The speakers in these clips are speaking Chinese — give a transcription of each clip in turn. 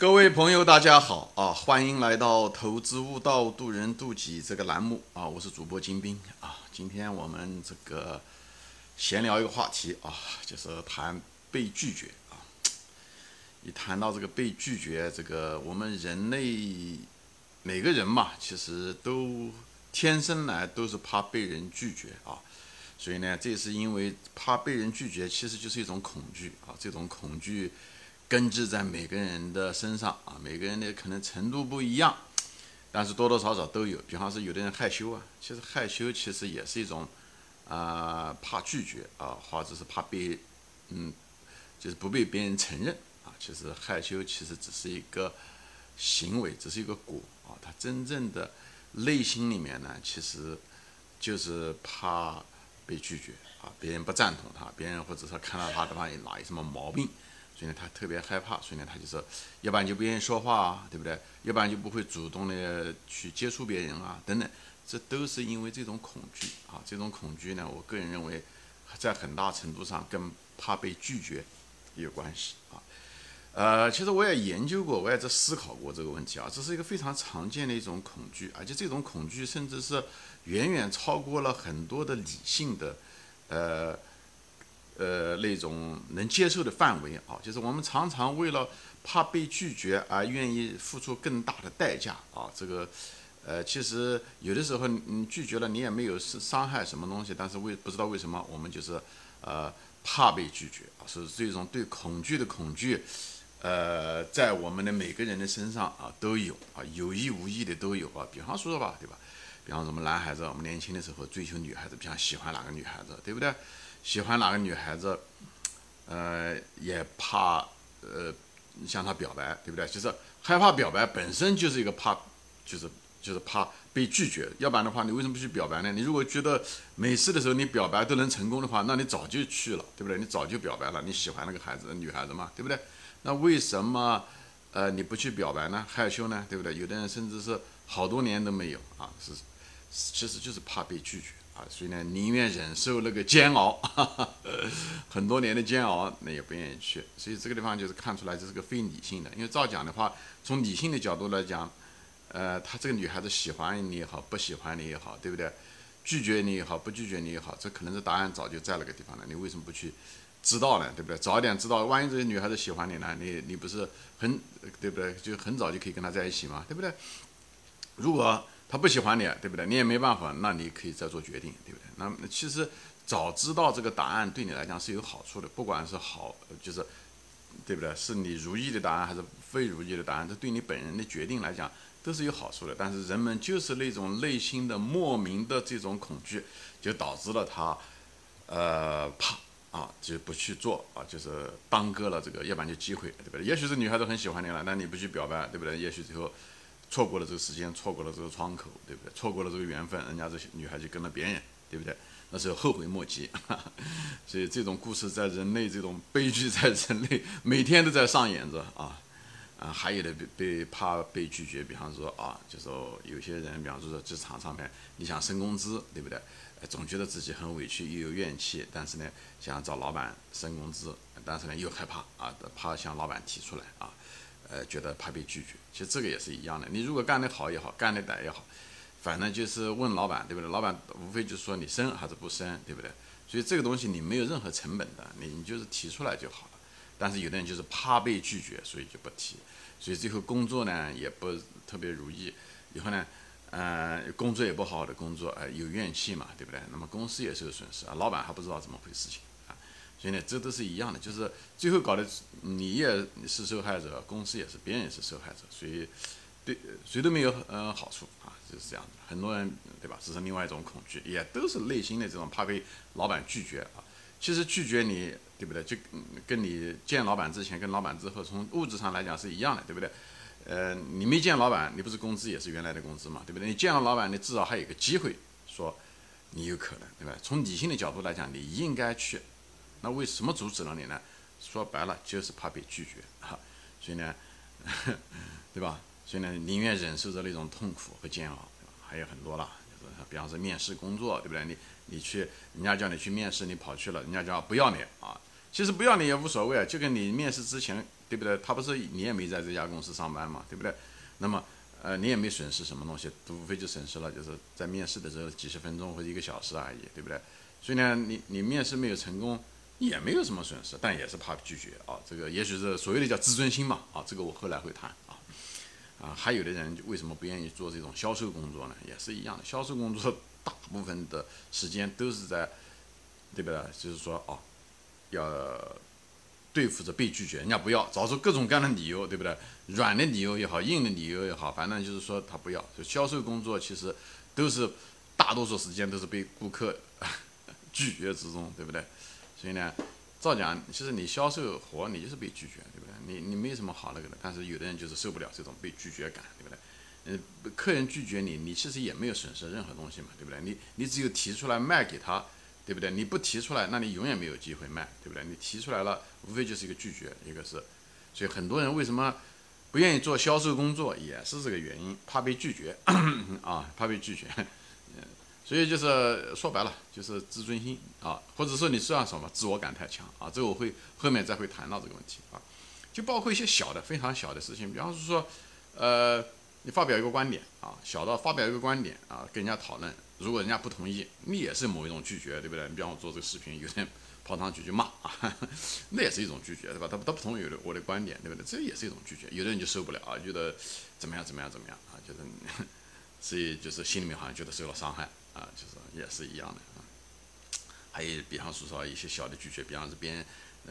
各位朋友，大家好啊！欢迎来到《投资悟道，渡人渡己》这个栏目啊！我是主播金兵啊！今天我们这个闲聊一个话题啊，就是谈被拒绝啊。一谈到这个被拒绝，这个我们人类每个人嘛，其实都天生来都是怕被人拒绝啊。所以呢，这是因为怕被人拒绝，其实就是一种恐惧啊。这种恐惧。根植在每个人的身上啊，每个人的可能程度不一样，但是多多少少都有。比方说，有的人害羞啊，其实害羞其实也是一种啊怕拒绝啊，或者是怕被嗯，就是不被别人承认啊。其实害羞其实只是一个行为，只是一个果啊。他真正的内心里面呢，其实就是怕被拒绝啊，别人不赞同他，别人或者说看到他的话哪有什么毛病。所以呢，他特别害怕，所以呢，他就说，要不然就不愿意说话啊，对不对？要不然就不会主动的去接触别人啊，等等，这都是因为这种恐惧啊。这种恐惧呢，我个人认为，在很大程度上跟怕被拒绝有关系啊。呃，其实我也研究过，我也在思考过这个问题啊。这是一个非常常见的一种恐惧，而且这种恐惧甚至是远远超过了很多的理性的，呃。呃，那种能接受的范围啊，就是我们常常为了怕被拒绝而愿意付出更大的代价啊。这个，呃，其实有的时候你拒绝了，你也没有是伤害什么东西，但是为不知道为什么我们就是呃怕被拒绝啊，是这种对恐惧的恐惧，呃，在我们的每个人的身上啊都有啊，有意无意的都有啊。比方说吧，对吧？比方说我们男孩子，我们年轻的时候追求女孩子，比方喜欢哪个女孩子，对不对？喜欢哪个女孩子，呃，也怕呃向她表白，对不对？就是害怕表白本身就是一个怕，就是就是怕被拒绝。要不然的话，你为什么不去表白呢？你如果觉得每次的时候你表白都能成功的话，那你早就去了，对不对？你早就表白了，你喜欢那个孩子，女孩子嘛，对不对？那为什么呃你不去表白呢？害羞呢，对不对？有的人甚至是好多年都没有啊，是其实就是怕被拒绝。所以呢，宁愿忍受那个煎熬，很多年的煎熬，那也不愿意去。所以这个地方就是看出来这是个非理性的。因为照讲的话，从理性的角度来讲，呃，他这个女孩子喜欢你也好，不喜欢你也好，对不对？拒绝你也好，不拒绝你也好，这可能是答案早就在那个地方了。你为什么不去知道呢？对不对？早一点知道，万一这个女孩子喜欢你呢？你你不是很对不对？就很早就可以跟她在一起嘛，对不对？如果他不喜欢你，对不对？你也没办法，那你可以再做决定，对不对？那其实早知道这个答案对你来讲是有好处的，不管是好，就是，对不对？是你如意的答案还是非如意的答案，这对你本人的决定来讲都是有好处的。但是人们就是那种内心的莫名的这种恐惧，就导致了他，呃，怕啊，就不去做啊，就是耽搁了这个，要不然就机会，对不对？也许是女孩子很喜欢你了，那你不去表白，对不对？也许最后。错过了这个时间，错过了这个窗口，对不对？错过了这个缘分，人家这些女孩就跟了别人，对不对？那时候后悔莫及。所以这种故事在人类这种悲剧在人类每天都在上演着啊啊！还有的被被怕被拒绝，比方说啊，就说有些人，比方说职场上面，你想升工资，对不对？总觉得自己很委屈，又有怨气，但是呢，想找老板升工资，但是呢又害怕啊，怕向老板提出来啊。呃，觉得怕被拒绝，其实这个也是一样的。你如果干得好也好，干得歹也好，反正就是问老板，对不对？老板无非就是说你升还是不升，对不对？所以这个东西你没有任何成本的，你你就是提出来就好了。但是有的人就是怕被拒绝，所以就不提，所以最后工作呢也不特别如意，以后呢，呃，工作也不好好的工作，呃，有怨气嘛，对不对？那么公司也是有损失啊，老板还不知道怎么回事情。所以呢，这都是一样的，就是最后搞的，你也是受害者，公司也是，别人也是受害者，所以对谁都没有呃好处啊，就是这样的。很多人对吧？只是另外一种恐惧，也都是内心的这种怕被老板拒绝啊。其实拒绝你，对不对？就跟你见老板之前跟老板之后，从物质上来讲是一样的，对不对？呃，你没见老板，你不是工资也是原来的工资嘛，对不对？你见了老板，你至少还有个机会说你有可能，对吧？从理性的角度来讲，你应该去。那为什么阻止了你呢？说白了就是怕被拒绝哈，所以呢，对吧？所以呢，宁愿忍受着那种痛苦和煎熬，还有很多了，比方说面试工作，对不对？你你去，人家叫你去面试，你跑去了，人家叫不要你啊，其实不要你也无所谓啊，就跟你面试之前，对不对？他不是你也没在这家公司上班嘛，对不对？那么，呃，你也没损失什么东西，无非就损失了就是在面试的时候几十分钟或者一个小时而已，对不对？所以呢，你你面试没有成功，也没有什么损失，但也是怕拒绝啊。这个也许是所谓的叫自尊心嘛啊，这个我后来会谈啊。啊，还有的人为什么不愿意做这种销售工作呢？也是一样的，销售工作大部分的时间都是在，对不对？就是说哦。要对付着被拒绝，人家不要，找出各种各样的理由，对不对？软的理由也好，硬的理由也好，反正就是说他不要。就销售工作其实都是大多数时间都是被顾客 拒绝之中，对不对？所以呢，照讲，其实你销售活你就是被拒绝，对不对？你你没什么好那个的，但是有的人就是受不了这种被拒绝感，对不对？嗯，客人拒绝你，你其实也没有损失任何东西嘛，对不对？你你只有提出来卖给他。对不对？你不提出来，那你永远没有机会卖，对不对？你提出来了，无非就是一个拒绝，一个是，所以很多人为什么不愿意做销售工作，也是这个原因，怕被拒绝 啊，怕被拒绝。所以就是说白了，就是自尊心啊，或者说你算什么，自我感太强啊。这个我会后面再会谈到这个问题啊，就包括一些小的、非常小的事情，比方说，呃，你发表一个观点啊，小到发表一个观点啊，跟人家讨论。如果人家不同意，你也是某一种拒绝，对不对？你比方我做这个视频，有人跑上去就骂啊，那也是一种拒绝，对吧？他他不同意我的我的观点，对不对？这也是一种拒绝。有的人就受不了啊，觉得怎么样怎么样怎么样啊，就是 所以就是心里面好像觉得受了伤害啊，就是也是一样的啊。还有比方说说一些小的拒绝，比方是别人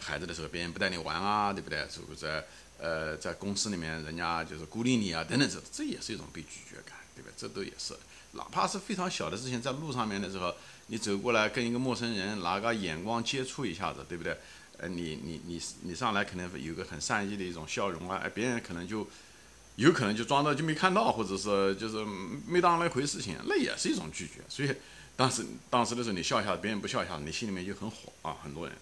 孩子的时候，别人不带你玩啊，对不对？是不在呃在公司里面人家就是孤立你啊等等，这这也是一种被拒绝感，对吧？这都也是。哪怕是非常小的事情，在路上面的时候，你走过来跟一个陌生人拿个眼光接触一下子，对不对？呃，你你你你上来可能有个很善意的一种笑容啊，别人可能就有可能就装到就没看到，或者是就是没当那回事情，那也是一种拒绝。所以当时当时的时候，你笑一下，别人不笑一下，你心里面就很火啊。很多人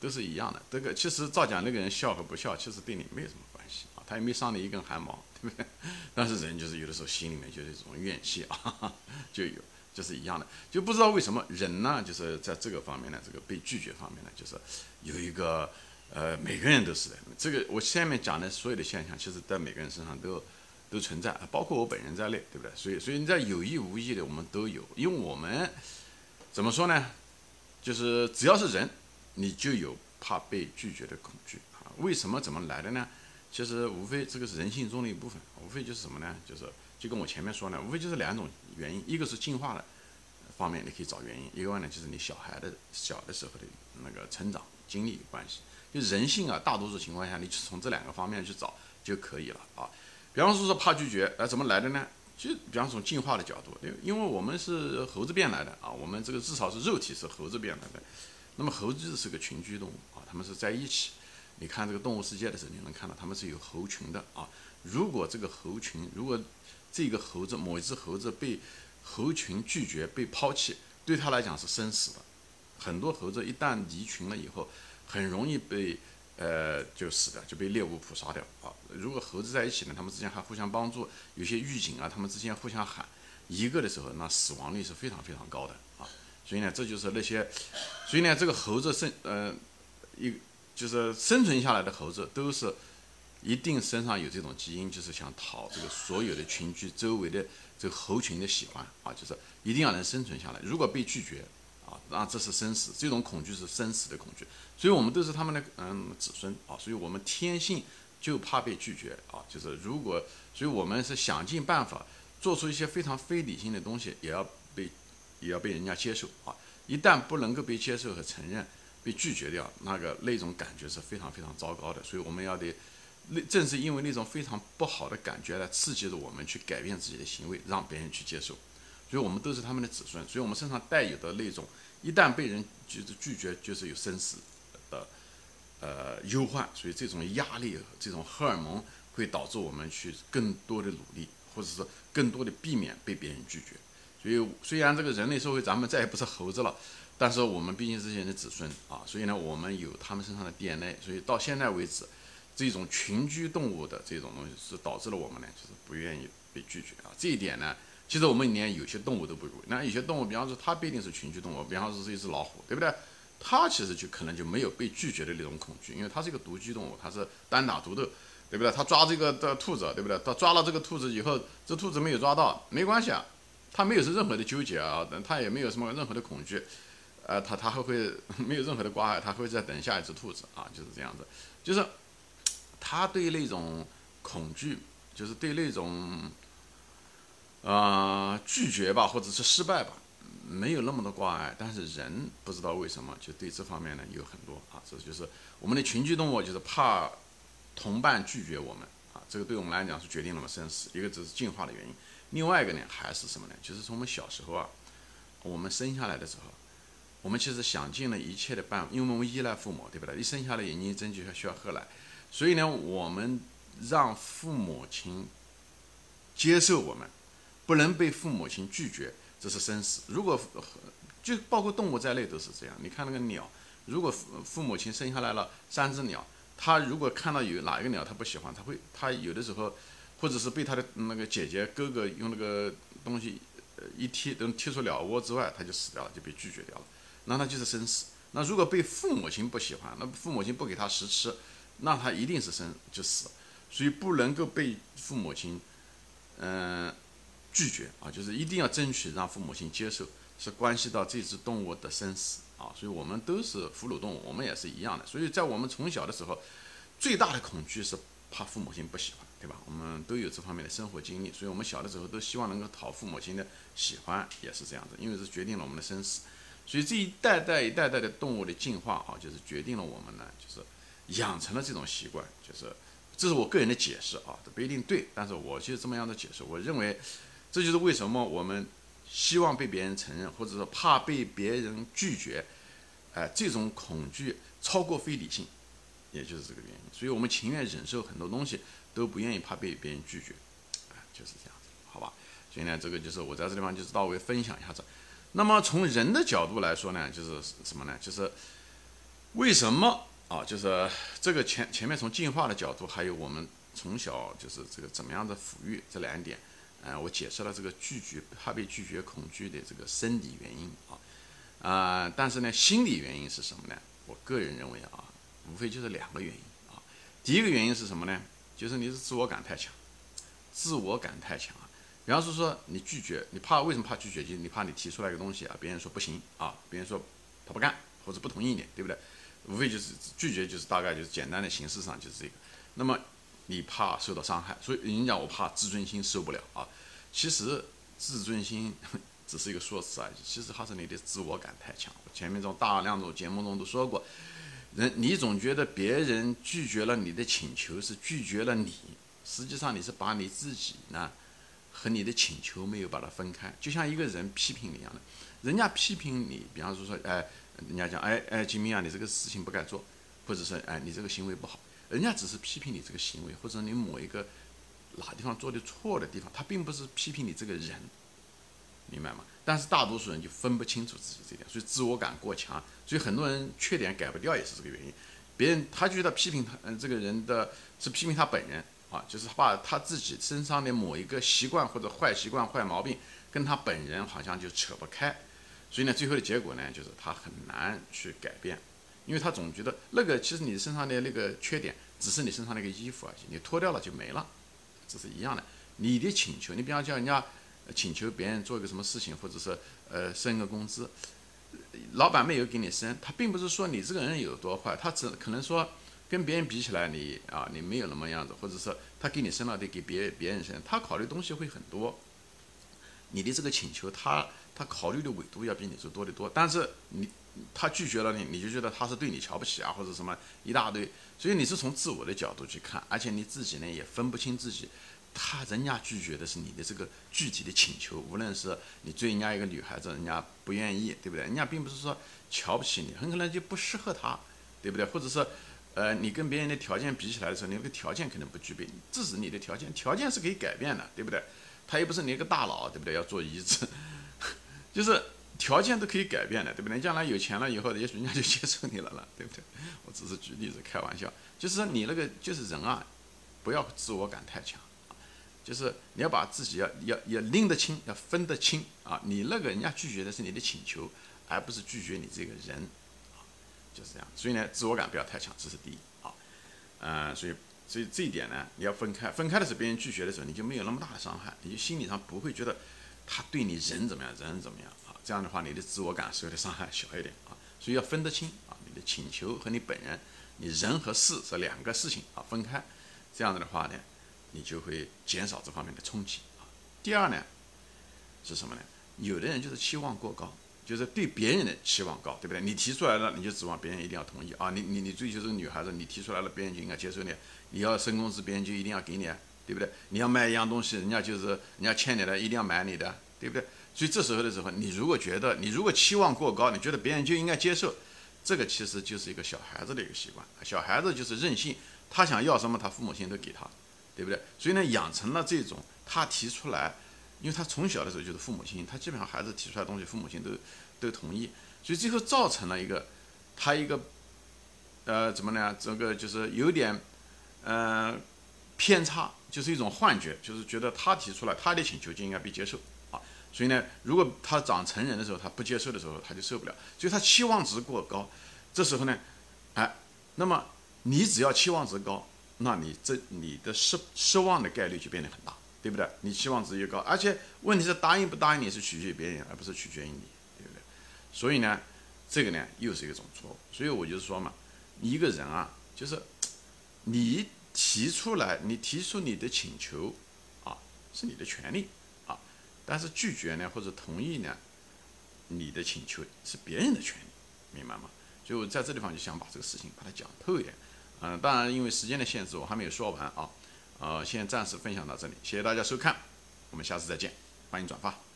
都是一样的。这个其实照讲，那个人笑和不笑，其实对你没有什么关系啊，他也没伤你一根汗毛。对不对但是人就是有的时候心里面就是一种怨气啊，就有就是一样的，就不知道为什么人呢，就是在这个方面呢，这个被拒绝方面呢，就是有一个呃，每个人都是的。这个我下面讲的所有的现象，其实在每个人身上都都存在，包括我本人在内，对不对？所以所以你在有意无意的，我们都有，因为我们怎么说呢？就是只要是人，你就有怕被拒绝的恐惧啊。为什么怎么来的呢？其实无非这个是人性中的一部分，无非就是什么呢？就是就跟我前面说呢，无非就是两种原因，一个是进化的方面，你可以找原因；一个呢，就是你小孩的小的时候的那个成长经历有关系。就人性啊，大多数情况下，你从这两个方面去找就可以了啊。比方说说怕拒绝，呃，怎么来的呢？就比方从进化的角度，因因为我们是猴子变来的啊，我们这个至少是肉体是猴子变来的。那么猴子是个群居动物啊，它们是在一起。你看这个动物世界的时候，你能看到它们是有猴群的啊。如果这个猴群，如果这个猴子某一只猴子被猴群拒绝、被抛弃，对它来讲是生死的。很多猴子一旦离群了以后，很容易被呃就死掉，就被猎物捕杀掉啊。如果猴子在一起呢，它们之间还互相帮助，有些预警啊，它们之间互相喊一个的时候，那死亡率是非常非常高的啊。所以呢，这就是那些，所以呢，这个猴子生呃一。就是生存下来的猴子都是一定身上有这种基因，就是想讨这个所有的群居周围的这猴群的喜欢啊，就是一定要能生存下来。如果被拒绝啊，那这是生死，这种恐惧是生死的恐惧。所以我们都是他们的嗯子孙啊，所以我们天性就怕被拒绝啊。就是如果，所以我们是想尽办法做出一些非常非理性的东西，也要被也要被人家接受啊。一旦不能够被接受和承认。被拒绝掉，那个那种感觉是非常非常糟糕的，所以我们要得，那正是因为那种非常不好的感觉来刺激着我们去改变自己的行为，让别人去接受。所以我们都是他们的子孙，所以我们身上带有的那种，一旦被人就是拒绝，就是有生死的呃忧患。所以这种压力，这种荷尔蒙会导致我们去更多的努力，或者是更多的避免被别人拒绝。所以虽然这个人类社会咱们再也不是猴子了。但是我们毕竟是人的子孙啊，所以呢，我们有他们身上的 DNA，所以到现在为止，这种群居动物的这种东西是导致了我们呢，就是不愿意被拒绝啊。这一点呢，其实我们连有些动物都不如。那有些动物，比方说它不一定是群居动物，比方说是一只老虎，对不对？它其实就可能就没有被拒绝的那种恐惧，因为它是一个独居动物，它是单打独斗，对不对？它抓这个的兔子，对不对？它抓了这个兔子以后，这兔子没有抓到，没关系啊，它没有是任何的纠结啊，它也没有什么任何的恐惧，呃，它它还会没有任何的挂碍，它会在等下一只兔子啊，就是这样子，就是他对那种恐惧，就是对那种啊拒绝吧，或者是失败吧。没有那么多挂碍，但是人不知道为什么就对这方面呢有很多啊，这就是我们的群居动物，就是怕同伴拒绝我们啊，这个对我们来讲是决定了我们生死，一个只是进化的原因，另外一个呢还是什么呢？就是从我们小时候啊，我们生下来的时候，我们其实想尽了一切的办法，因为我们依赖父母，对不对？一生下来眼睛一睁就需要喝奶，所以呢，我们让父母亲接受我们，不能被父母亲拒绝。这是生死。如果就包括动物在内都是这样。你看那个鸟，如果父父母亲生下来了三只鸟，它如果看到有哪一个鸟它不喜欢，它会它有的时候，或者是被它的那个姐姐哥哥用那个东西一踢，等踢出鸟窝之外，它就死掉了，就被拒绝掉了。那它就是生死。那如果被父母亲不喜欢，那父母亲不给它食吃，那它一定是生就死。所以不能够被父母亲，嗯。拒绝啊，就是一定要争取让父母亲接受，是关系到这只动物的生死啊。所以我们都是哺乳动物，我们也是一样的。所以在我们从小的时候，最大的恐惧是怕父母亲不喜欢，对吧？我们都有这方面的生活经历，所以我们小的时候都希望能够讨父母亲的喜欢，也是这样子，因为是决定了我们的生死。所以这一代代一代代的动物的进化啊，就是决定了我们呢，就是养成了这种习惯，就是这是我个人的解释啊，这不一定对，但是我就这么样的解释，我认为。这就是为什么我们希望被别人承认，或者说怕被别人拒绝，哎，这种恐惧超过非理性，也就是这个原因。所以我们情愿忍受很多东西，都不愿意怕被别人拒绝，哎，就是这样子，好吧？所以呢，这个就是我在这地方就是稍微分享一下子。那么从人的角度来说呢，就是什么呢？就是为什么啊？就是这个前前面从进化的角度，还有我们从小就是这个怎么样的抚育这两点。嗯，我解释了这个拒绝怕被拒绝恐惧的这个生理原因啊，啊，但是呢，心理原因是什么呢？我个人认为啊，无非就是两个原因啊。第一个原因是什么呢？就是你是自我感太强，自我感太强啊。比方说说你拒绝，你怕为什么怕拒绝？就是你怕你提出来一个东西啊，别人说不行啊，别人说他不干或者不同意你，对不对？无非就是拒绝，就是大概就是简单的形式上就是这个。那么。你怕受到伤害，所以人家讲我怕自尊心受不了啊。其实自尊心 只是一个说辞而已，其实还是你的自我感太强。前面这种大量种节目中都说过，人你总觉得别人拒绝了你的请求是拒绝了你，实际上你是把你自己呢和你的请求没有把它分开。就像一个人批评你一样的，人家批评你，比方说说，哎，人家讲，哎哎，金明啊，你这个事情不该做，或者是哎，你这个行为不好。人家只是批评你这个行为，或者你某一个哪地方做的错的地方，他并不是批评你这个人，明白吗？但是大多数人就分不清楚自己这点，所以自我感过强，所以很多人缺点改不掉也是这个原因。别人他觉得批评他，嗯，这个人的是批评他本人啊，就是把他自己身上的某一个习惯或者坏习惯、坏毛病跟他本人好像就扯不开，所以呢，最后的结果呢，就是他很难去改变。因为他总觉得那个其实你身上的那个缺点只是你身上那个衣服而已，你脱掉了就没了，这是一样的。你的请求，你比方叫人家请求别人做一个什么事情，或者是呃升个工资，老板没有给你升，他并不是说你这个人有多坏，他只可能说跟别人比起来你啊你没有那么样子，或者是他给你升了得给别别人升，他考虑东西会很多。你的这个请求，他他考虑的维度要比你是多得多，但是你。他拒绝了你，你就觉得他是对你瞧不起啊，或者什么一大堆，所以你是从自我的角度去看，而且你自己呢也分不清自己，他人家拒绝的是你的这个具体的请求，无论是你追人家一个女孩子，人家不愿意，对不对？人家并不是说瞧不起你，很可能就不适合他，对不对？或者是，呃，你跟别人的条件比起来的时候，你那个条件可能不具备，这是你的条件，条件是可以改变的，对不对？他又不是你一个大佬，对不对？要做移植，就是。条件都可以改变的，对不对？将来有钱了以后，也许人家就接受你了了，对不对？我只是举例子开玩笑，就是说你那个就是人啊，不要自我感太强，就是你要把自己要要要拎得清，要分得清啊。你那个人家拒绝的是你的请求，而不是拒绝你这个人，就是这样。所以呢，自我感不要太强，这是第一啊。嗯，所以所以这一点呢，你要分开。分开的时候，别人拒绝的时候，你就没有那么大的伤害，你就心理上不会觉得他对你人怎么样，人怎么样啊。这样的话，你的自我感受的伤害小一点啊。所以要分得清啊，你的请求和你本人，你人和事是两个事情啊，分开。这样子的话呢，你就会减少这方面的冲击啊。第二呢，是什么呢？有的人就是期望过高。就是对别人的期望高，对不对？你提出来了，你就指望别人一定要同意啊！你你你追求这个女孩子，你提出来了，别人就应该接受你。你要升工资，别人就一定要给你，对不对？你要卖一样东西，人家就是人家欠你的，一定要买你的，对不对？所以这时候的时候，你如果觉得你如果期望过高，你觉得别人就应该接受，这个其实就是一个小孩子的一个习惯。小孩子就是任性，他想要什么，他父母亲都给他，对不对？所以呢，养成了这种他提出来。因为他从小的时候就是父母亲，他基本上孩子提出来的东西，父母亲都都同意，所以最后造成了一个他一个呃怎么呢？这个就是有点呃偏差，就是一种幻觉，就是觉得他提出来他的请求就应该被接受啊。所以呢，如果他长成人的时候他不接受的时候，他就受不了，所以他期望值过高。这时候呢，哎，那么你只要期望值高，那你这你的失失望的概率就变得很大。对不对？你期望值越高，而且问题是答应不答应你是取决于别人，而不是取决于你，对不对？所以呢，这个呢又是一种错误。所以我就说嘛，一个人啊，就是你提出来，你提出你的请求啊，是你的权利啊，但是拒绝呢或者同意呢，你的请求是别人的权利，明白吗？所以我在这地方就想把这个事情把它讲透一点。嗯，当然因为时间的限制，我还没有说完啊。呃，先暂时分享到这里，谢谢大家收看，我们下次再见，欢迎转发。